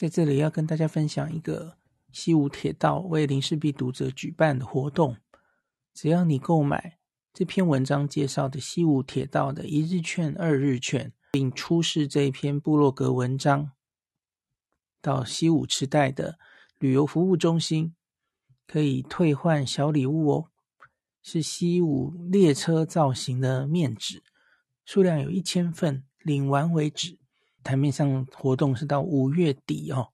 在这里要跟大家分享一个西武铁道为林氏璧读者举办的活动，只要你购买这篇文章介绍的西武铁道的一日券、二日券，并出示这一篇部落格文章到西武池袋的旅游服务中心，可以退换小礼物哦，是西武列车造型的面纸，数量有一千份，领完为止。台面上活动是到五月底哦。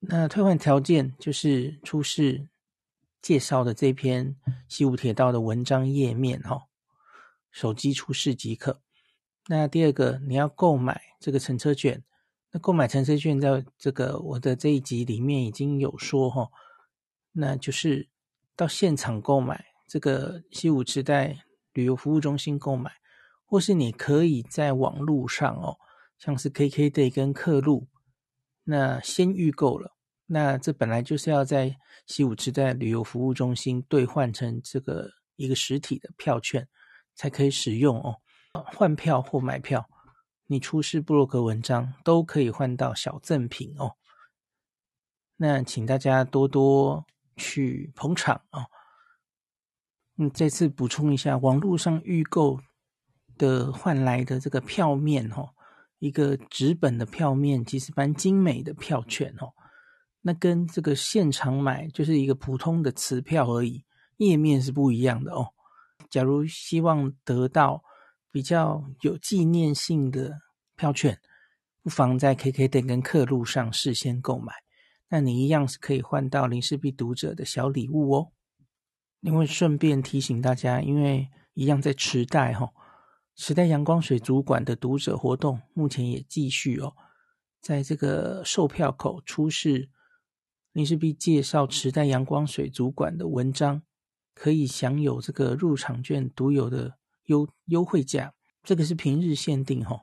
那退换条件就是出示介绍的这篇西武铁道的文章页面哦，手机出示即可。那第二个，你要购买这个乘车券。那购买乘车券，在这个我的这一集里面已经有说哈，那就是到现场购买这个西武池袋旅游服务中心购买，或是你可以在网络上哦。像是 KKD 跟客路，那先预购了，那这本来就是要在西武池袋旅游服务中心兑换成这个一个实体的票券才可以使用哦。换票或买票，你出示布洛格文章都可以换到小赠品哦。那请大家多多去捧场哦。嗯，这次补充一下，网络上预购的换来的这个票面哦。一个纸本的票面，其实蛮精美的票券哦。那跟这个现场买就是一个普通的磁票而已，页面是不一样的哦。假如希望得到比较有纪念性的票券，不妨在 KK 店跟客路上事先购买，那你一样是可以换到林氏璧读者的小礼物哦。另外顺便提醒大家，因为一样在池袋哈、哦。池袋阳光水族馆的读者活动目前也继续哦，在这个售票口出示林氏璧介绍池袋阳光水族馆的文章，可以享有这个入场券独有的优优惠价。这个是平日限定、哦，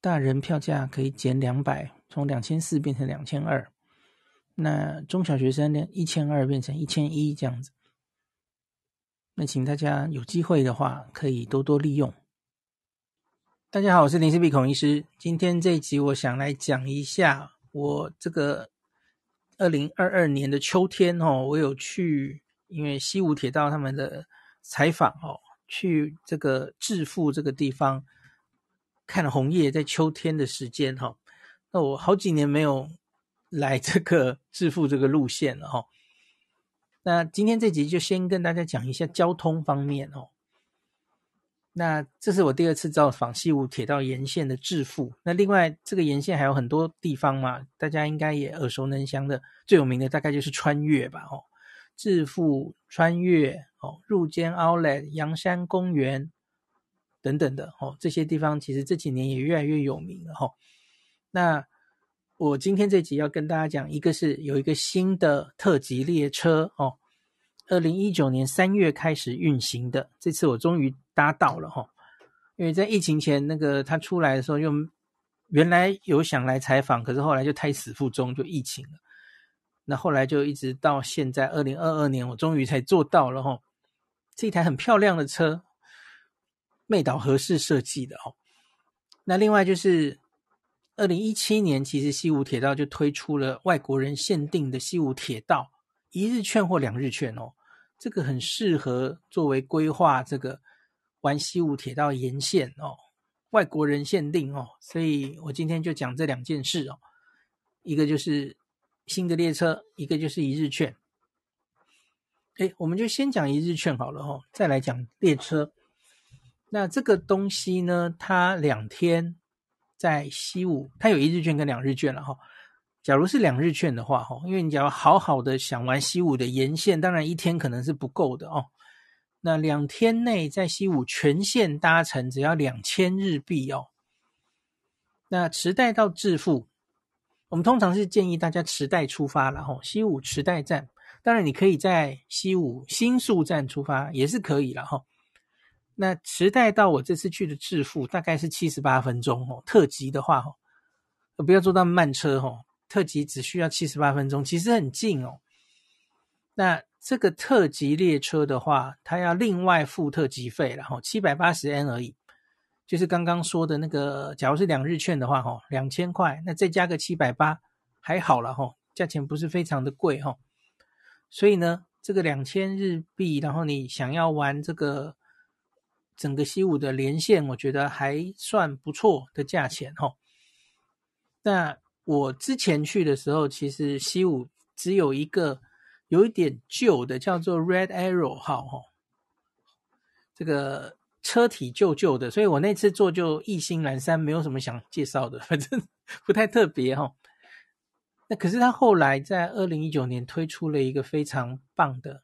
大人票价可以减两百，从两千四变成两千二。那中小学生呢，一千二变成一千一这样子。那请大家有机会的话，可以多多利用。大家好，我是林氏璧孔医师。今天这一集，我想来讲一下我这个二零二二年的秋天哦，我有去，因为西武铁道他们的采访哦，去这个致富这个地方看红叶，在秋天的时间哈、哦。那我好几年没有来这个致富这个路线了哈、哦。那今天这集就先跟大家讲一下交通方面哦。那这是我第二次造访西武铁道沿线的致富。那另外这个沿线还有很多地方嘛，大家应该也耳熟能详的，最有名的大概就是穿越吧，哦，致富穿越哦，入间 Outlet、阳山公园等等的哦，这些地方其实这几年也越来越有名了哈、哦。那我今天这集要跟大家讲，一个是有一个新的特急列车哦。二零一九年三月开始运行的，这次我终于搭到了哈，因为在疫情前那个他出来的时候，又原来有想来采访，可是后来就胎死腹中，就疫情了。那后来就一直到现在二零二二年，我终于才做到了哈，这台很漂亮的车，妹岛合世设计的哦。那另外就是二零一七年，其实西武铁道就推出了外国人限定的西武铁道一日券或两日券哦。这个很适合作为规划这个玩西武铁道沿线哦，外国人限定哦，所以我今天就讲这两件事哦，一个就是新的列车，一个就是一日券。诶，我们就先讲一日券好了哦，再来讲列车。那这个东西呢，它两天在西武，它有一日券跟两日券了哈。假如是两日券的话，哈，因为你假如好好的想玩西武的沿线，当然一天可能是不够的哦。那两天内在西武全线搭乘只要两千日币哦。那池袋到致富，我们通常是建议大家池袋出发了哈，西武池袋站。当然你可以在西武新宿站出发也是可以了哈。那池袋到我这次去的致富大概是七十八分钟哦，特急的话哦，不要坐到慢车哦。特急只需要七十八分钟，其实很近哦。那这个特级列车的话，它要另外付特级费，然后七百八十 N 而已。就是刚刚说的那个，假如是两日券的话，哈，两千块，那再加个七百八，还好了，哈，价钱不是非常的贵，哈。所以呢，这个两千日币，然后你想要玩这个整个西武的连线，我觉得还算不错的价钱，哈。那我之前去的时候，其实西武只有一个有一点旧的，叫做 Red Arrow 号，哈，这个。车体旧旧的，所以我那次坐就意兴阑珊，没有什么想介绍的，反正不太特别哈。那可是他后来在二零一九年推出了一个非常棒的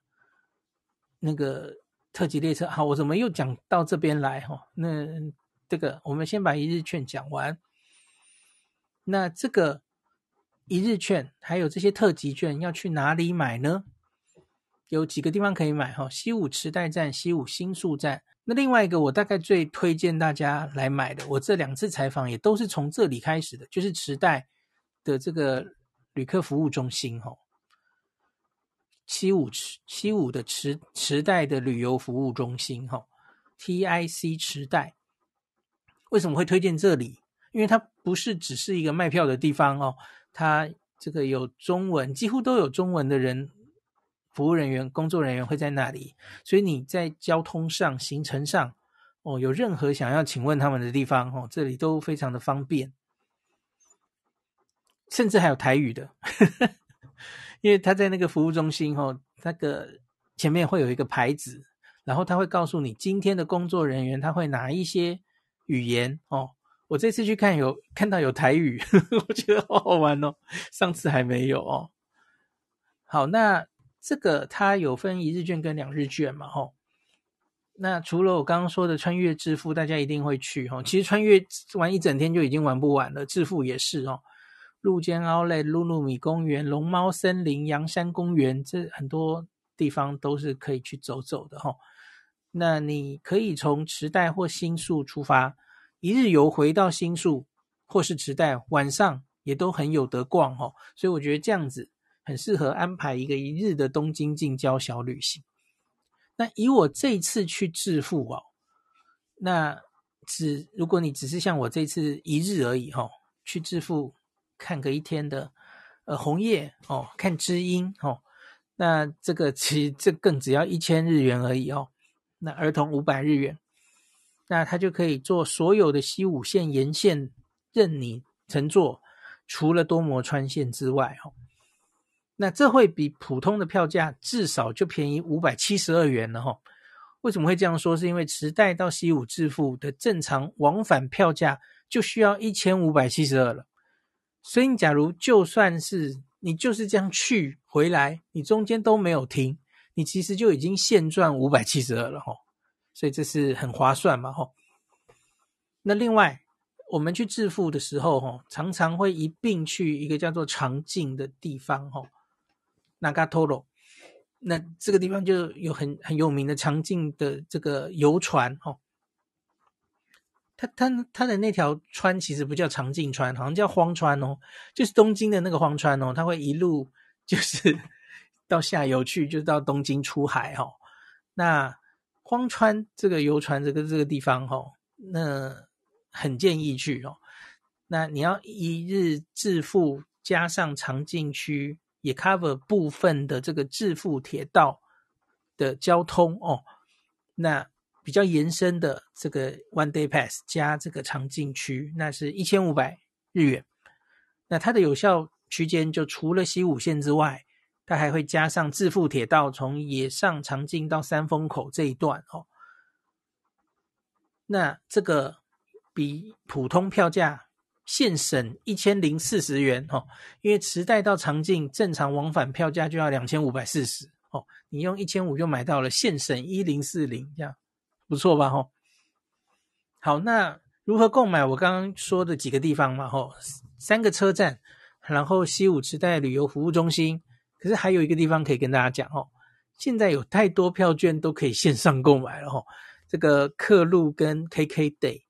那个特级列车。好，我怎么又讲到这边来哈？那这个我们先把一日券讲完。那这个一日券还有这些特级券要去哪里买呢？有几个地方可以买哈？西武池袋站、西武新宿站。那另外一个，我大概最推荐大家来买的，我这两次采访也都是从这里开始的，就是池袋的这个旅客服务中心，吼，西武池西武的池池袋的旅游服务中心，吼，TIC 池袋。为什么会推荐这里？因为它不是只是一个卖票的地方哦，它这个有中文，几乎都有中文的人。服务人员、工作人员会在那里，所以你在交通上、行程上，哦，有任何想要请问他们的地方，哦，这里都非常的方便，甚至还有台语的，呵呵，因为他在那个服务中心，哦，那个前面会有一个牌子，然后他会告诉你今天的工作人员他会哪一些语言，哦，我这次去看有看到有台语，我觉得好好玩哦，上次还没有哦。好，那。这个它有分一日券跟两日券嘛，吼。那除了我刚刚说的穿越致富，大家一定会去，吼。其实穿越玩一整天就已经玩不完了，致富也是哦。露尖奥莱、露露米公园、龙猫森林、阳山公园，这很多地方都是可以去走走的，吼。那你可以从池袋或新宿出发，一日游回到新宿或是池袋，晚上也都很有得逛，吼。所以我觉得这样子。很适合安排一个一日的东京近郊小旅行。那以我这次去致富哦，那只如果你只是像我这次一日而已哈、哦，去致富看个一天的呃红叶哦，看知音哦，那这个其这更只要一千日元而已哦。那儿童五百日元，那他就可以做所有的西武线沿线任你乘坐，除了多摩川线之外哦。那这会比普通的票价至少就便宜五百七十二元了哈。为什么会这样说？是因为池袋到西武致富的正常往返票价就需要一千五百七十二了。所以假如就算是你就是这样去回来，你中间都没有停，你其实就已经现赚五百七十二了哈。所以这是很划算嘛吼。那另外我们去致富的时候吼，常常会一并去一个叫做长径的地方吼。Nagatoro，那这个地方就有很很有名的长径的这个游船哦。它它它的那条川其实不叫长径川，好像叫荒川哦，就是东京的那个荒川哦。它会一路 就是 到下游去，就是到东京出海哦。那荒川这个游船这个这个地方哦，那很建议去哦。那你要一日致富加上长径区。也 cover 部分的这个致富铁道的交通哦，那比较延伸的这个 one day pass 加这个长径区，那是一千五百日元。那它的有效区间就除了西武线之外，它还会加上致富铁道从野上长径到三峰口这一段哦。那这个比普通票价。现省一千零四十元哦，因为池袋到长径正常往返票价就要两千五百四十哦，你用一千五就买到了，现省一零四零，这样不错吧？吼，好，那如何购买？我刚刚说的几个地方嘛，吼，三个车站，然后西武池袋旅游服务中心，可是还有一个地方可以跟大家讲哦，现在有太多票券都可以线上购买了吼，这个客路跟 KKday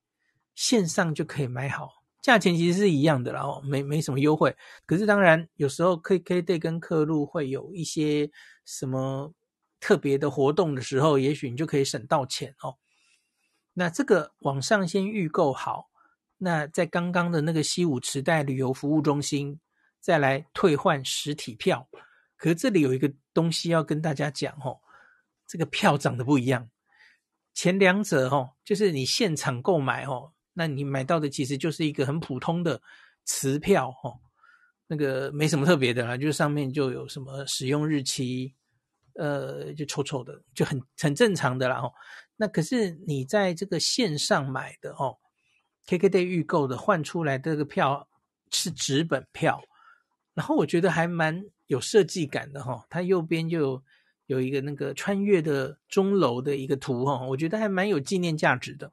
线上就可以买好。价钱其实是一样的啦，哦，没没什么优惠。可是当然，有时候 KKday 跟客路会有一些什么特别的活动的时候，也许你就可以省到钱哦。那这个网上先预购好，那在刚刚的那个西武池袋旅游服务中心再来退换实体票。可是这里有一个东西要跟大家讲哦，这个票长得不一样。前两者哦，就是你现场购买哦，那你买到的其实就是一个很普通的磁票哦，那个没什么特别的啦，就是上面就有什么使用日期，呃，就丑丑的，就很很正常的啦哦。那可是你在这个线上买的哦，KKday 预购的换出来的这个票是纸本票，然后我觉得还蛮有设计感的哈、哦，它右边就有。一个那个穿越的钟楼的一个图哈，我觉得还蛮有纪念价值的，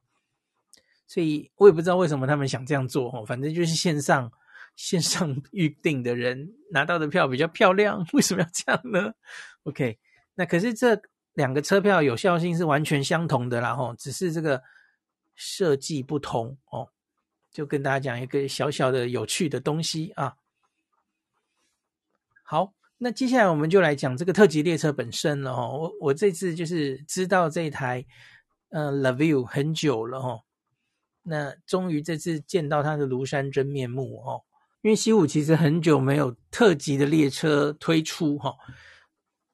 所以我也不知道为什么他们想这样做哈，反正就是线上线上 预定的人拿到的票比较漂亮，为什么要这样呢？OK，那可是这两个车票有效性是完全相同的啦哈，只是这个设计不同哦，就跟大家讲一个小小的有趣的东西啊，好。那接下来我们就来讲这个特级列车本身了哈。我我这次就是知道这台呃 La Vue 很久了哈。那终于这次见到它的庐山真面目哦。因为西武其实很久没有特级的列车推出哈。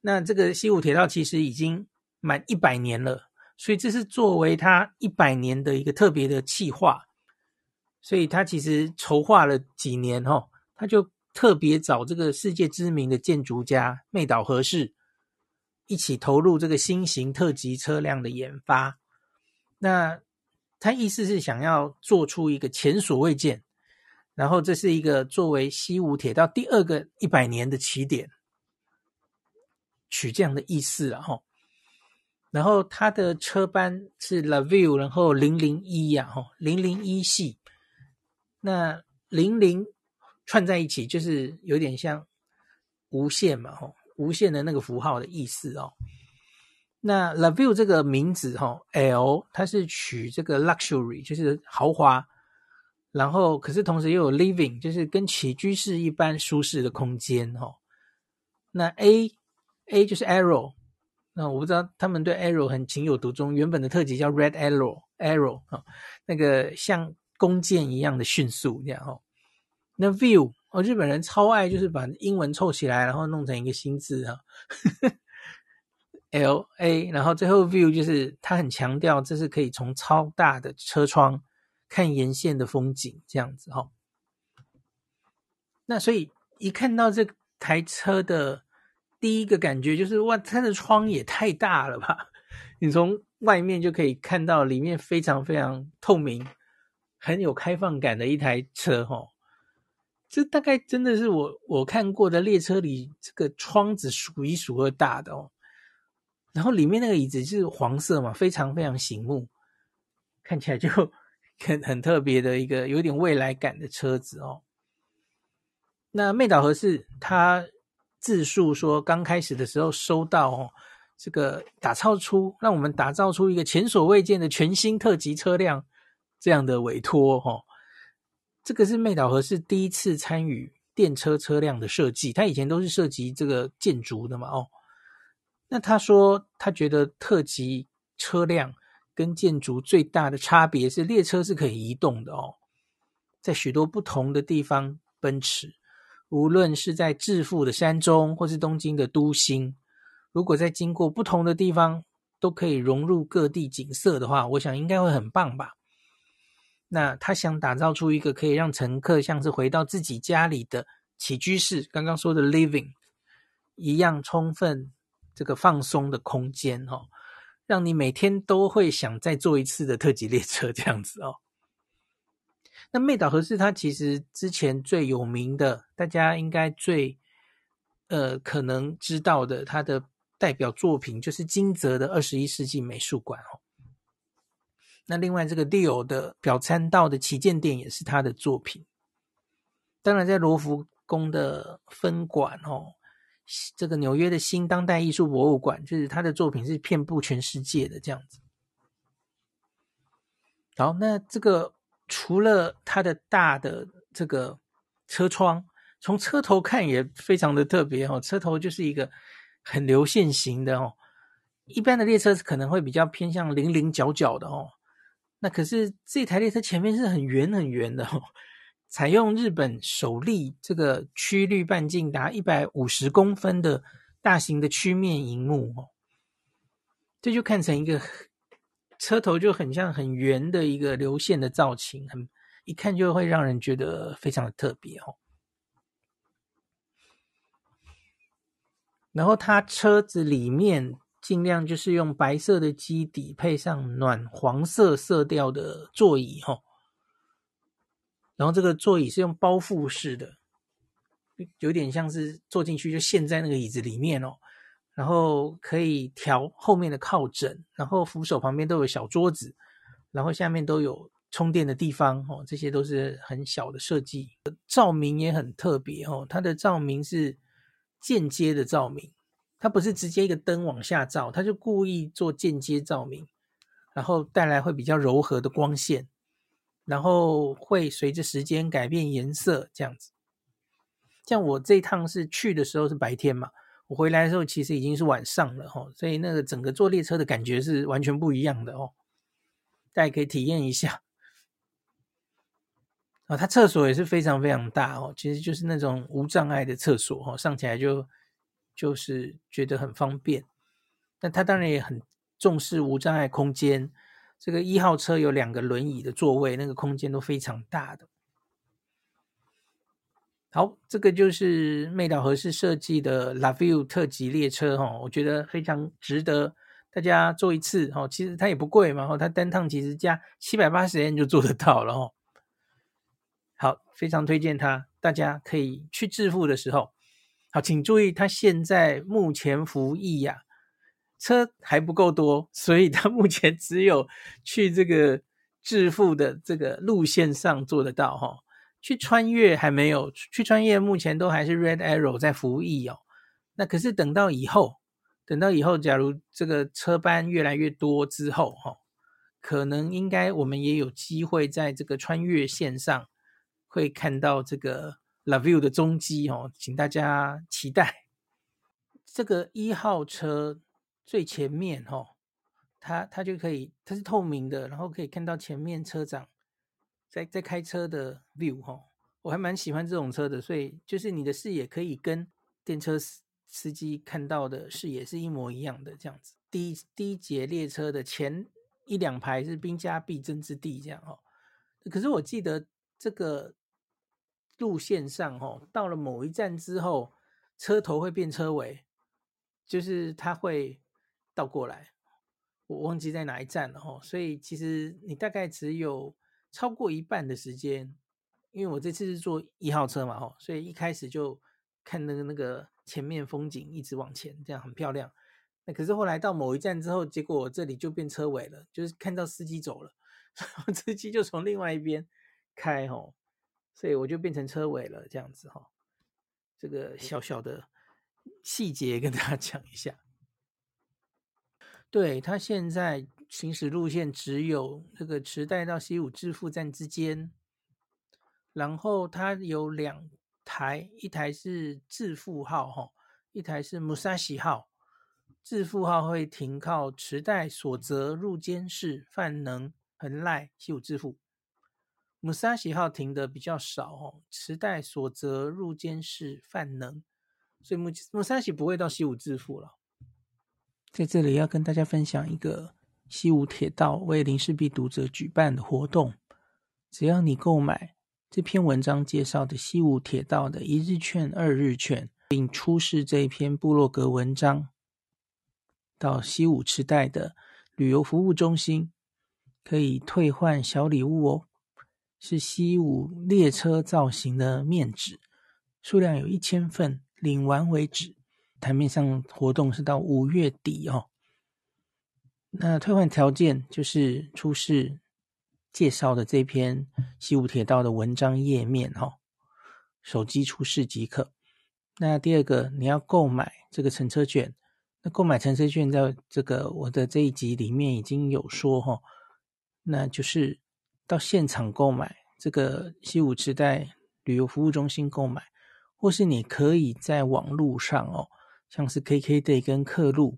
那这个西武铁道其实已经满一百年了，所以这是作为它一百年的一个特别的企划。所以它其实筹划了几年哈，它就。特别找这个世界知名的建筑家妹岛和世一起投入这个新型特级车辆的研发。那他意思是想要做出一个前所未见，然后这是一个作为西武铁道第二个一百年的起点，取这样的意思了哈。然后他的车班是 La Vue，然后零零一呀哈，零零一系，那零零。串在一起就是有点像无限嘛，吼，无限的那个符号的意思哦。那 La Vue 这个名字，吼，L 它是取这个 luxury，就是豪华，然后可是同时又有 living，就是跟起居室一般舒适的空间，吼。那 A A 就是 arrow，那我不知道他们对 arrow 很情有独钟，原本的特辑叫 red arrow arrow 啊，那个像弓箭一样的迅速这样，吼。那 view 哦，日本人超爱，就是把英文凑起来，然后弄成一个新字哈，L A，然后最后 view 就是他很强调，这是可以从超大的车窗看沿线的风景这样子哈。那所以一看到这台车的第一个感觉就是哇，它的窗也太大了吧！你从外面就可以看到里面非常非常透明，很有开放感的一台车哈。这大概真的是我我看过的列车里这个窗子数一数二大的哦，然后里面那个椅子是黄色嘛，非常非常醒目，看起来就 很很特别的一个有点未来感的车子哦。那妹岛和世他自述说，刚开始的时候收到哦这个打造出让我们打造出一个前所未见的全新特级车辆这样的委托哦。这个是妹岛和是第一次参与电车车辆的设计，他以前都是设计这个建筑的嘛，哦，那他说他觉得特急车辆跟建筑最大的差别是列车是可以移动的哦，在许多不同的地方奔驰，无论是在致富的山中或是东京的都心，如果在经过不同的地方都可以融入各地景色的话，我想应该会很棒吧。那他想打造出一个可以让乘客像是回到自己家里的起居室，刚刚说的 living 一样充分这个放松的空间哦，让你每天都会想再坐一次的特级列车这样子哦。那妹岛和世他其实之前最有名的，大家应该最呃可能知道的，他的代表作品就是金泽的二十一世纪美术馆哦。那另外这个 Leo 的表参道的旗舰店也是他的作品，当然在罗浮宫的分馆哦，这个纽约的新当代艺术博物馆，就是他的作品是遍布全世界的这样子。好，那这个除了它的大的这个车窗，从车头看也非常的特别哦，车头就是一个很流线型的哦，一般的列车可能会比较偏向棱棱角角的哦。那可是这台列车前面是很圆很圆的哦，采用日本首例这个曲率半径达一百五十公分的大型的曲面荧幕哦，这就看成一个车头就很像很圆的一个流线的造型，很一看就会让人觉得非常的特别哦。然后它车子里面尽量就是用白色的基底，配上暖黄色色调的座椅哈。然后这个座椅是用包覆式的，有点像是坐进去就陷在那个椅子里面哦。然后可以调后面的靠枕，然后扶手旁边都有小桌子，然后下面都有充电的地方哦。这些都是很小的设计。照明也很特别哦，它的照明是。间接的照明，它不是直接一个灯往下照，它就故意做间接照明，然后带来会比较柔和的光线，然后会随着时间改变颜色，这样子。像我这趟是去的时候是白天嘛，我回来的时候其实已经是晚上了哈，所以那个整个坐列车的感觉是完全不一样的哦，大家可以体验一下。啊，它厕所也是非常非常大哦，其实就是那种无障碍的厕所哦，上起来就就是觉得很方便。但它当然也很重视无障碍空间。这个一号车有两个轮椅的座位，那个空间都非常大的。好，这个就是魅岛和世设计的 La Vue 特级列车哈，我觉得非常值得大家坐一次哈。其实它也不贵嘛，哦它单趟其实加七百八十元就坐得到了哈。好，非常推荐它，大家可以去致富的时候，好，请注意，它现在目前服役呀、车还不够多，所以它目前只有去这个致富的这个路线上做得到哈，去穿越还没有，去穿越目前都还是 Red Arrow 在服役哦，那可是等到以后，等到以后，假如这个车班越来越多之后哈，可能应该我们也有机会在这个穿越线上。会看到这个 La Vue 的踪迹哦，请大家期待。这个一号车最前面哦，它它就可以，它是透明的，然后可以看到前面车长在在开车的 view 哦，我还蛮喜欢这种车的，所以就是你的视野可以跟电车司司机看到的视野是一模一样的这样子。第一第一节列车的前一两排是兵家必争之地，这样哦。可是我记得这个。路线上，哦，到了某一站之后，车头会变车尾，就是它会倒过来。我忘记在哪一站了，哦，所以其实你大概只有超过一半的时间，因为我这次是坐一号车嘛，哦，所以一开始就看那个那个前面风景一直往前，这样很漂亮。那可是后来到某一站之后，结果我这里就变车尾了，就是看到司机走了，司机就从另外一边开，哦。所以我就变成车尾了，这样子哈。这个小小的细节跟大家 讲一下。对，它现在行驶路线只有这个池袋到西武致富站之间，然后它有两台，一台是致富号哈，一台是 Musashi 号。致富号会停靠池袋、所泽、入间市、饭能、横濑、西武致富。姆沙喜号停的比较少哦，池袋、所泽、入间市、饭能，所以姆姆沙喜不会到西武置富了。在这里要跟大家分享一个西武铁道为林氏璧读者举办的活动，只要你购买这篇文章介绍的西武铁道的一日券、二日券，并出示这一篇部落格文章，到西武池袋的旅游服务中心，可以退换小礼物哦。是西武列车造型的面纸，数量有一千份，领完为止。台面上活动是到五月底哦。那退换条件就是出示介绍的这篇西武铁道的文章页面哦，手机出示即可。那第二个，你要购买这个乘车券，那购买乘车券在这个我的这一集里面已经有说哈，那就是。到现场购买这个西武池袋旅游服务中心购买，或是你可以在网络上哦，像是 KKday 跟客路，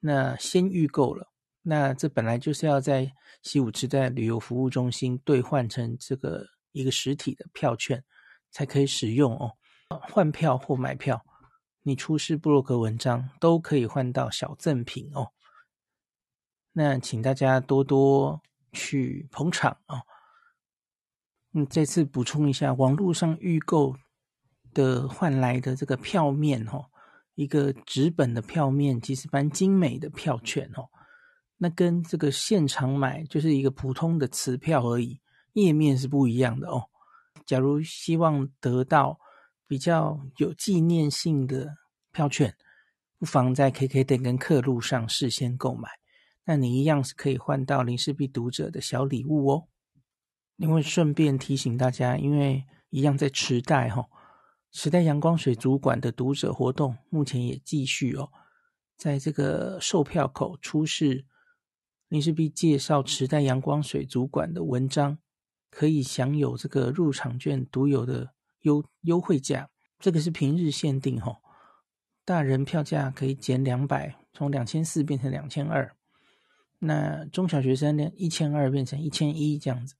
那先预购了，那这本来就是要在西武池袋旅游服务中心兑换成这个一个实体的票券才可以使用哦。换票或买票，你出示部落格文章都可以换到小赠品哦。那请大家多多去捧场哦。嗯，这次补充一下，网络上预购的换来的这个票面哦，一个纸本的票面，其实蛮精美的票券哦。那跟这个现场买就是一个普通的磁票而已，页面是不一样的哦。假如希望得到比较有纪念性的票券，不妨在 KK 店跟客路上事先购买，那你一样是可以换到林氏璧读者的小礼物哦。另外顺便提醒大家，因为一样在池袋哈，池袋阳光水族馆的读者活动目前也继续哦，在这个售票口出示。林氏璧介绍池袋阳光水族馆的文章，可以享有这个入场券独有的优优惠价。这个是平日限定吼，大人票价可以减两百，从两千四变成两千二。那中小学生呢，一千二变成一千一这样子。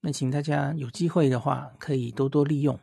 那请大家有机会的话，可以多多利用。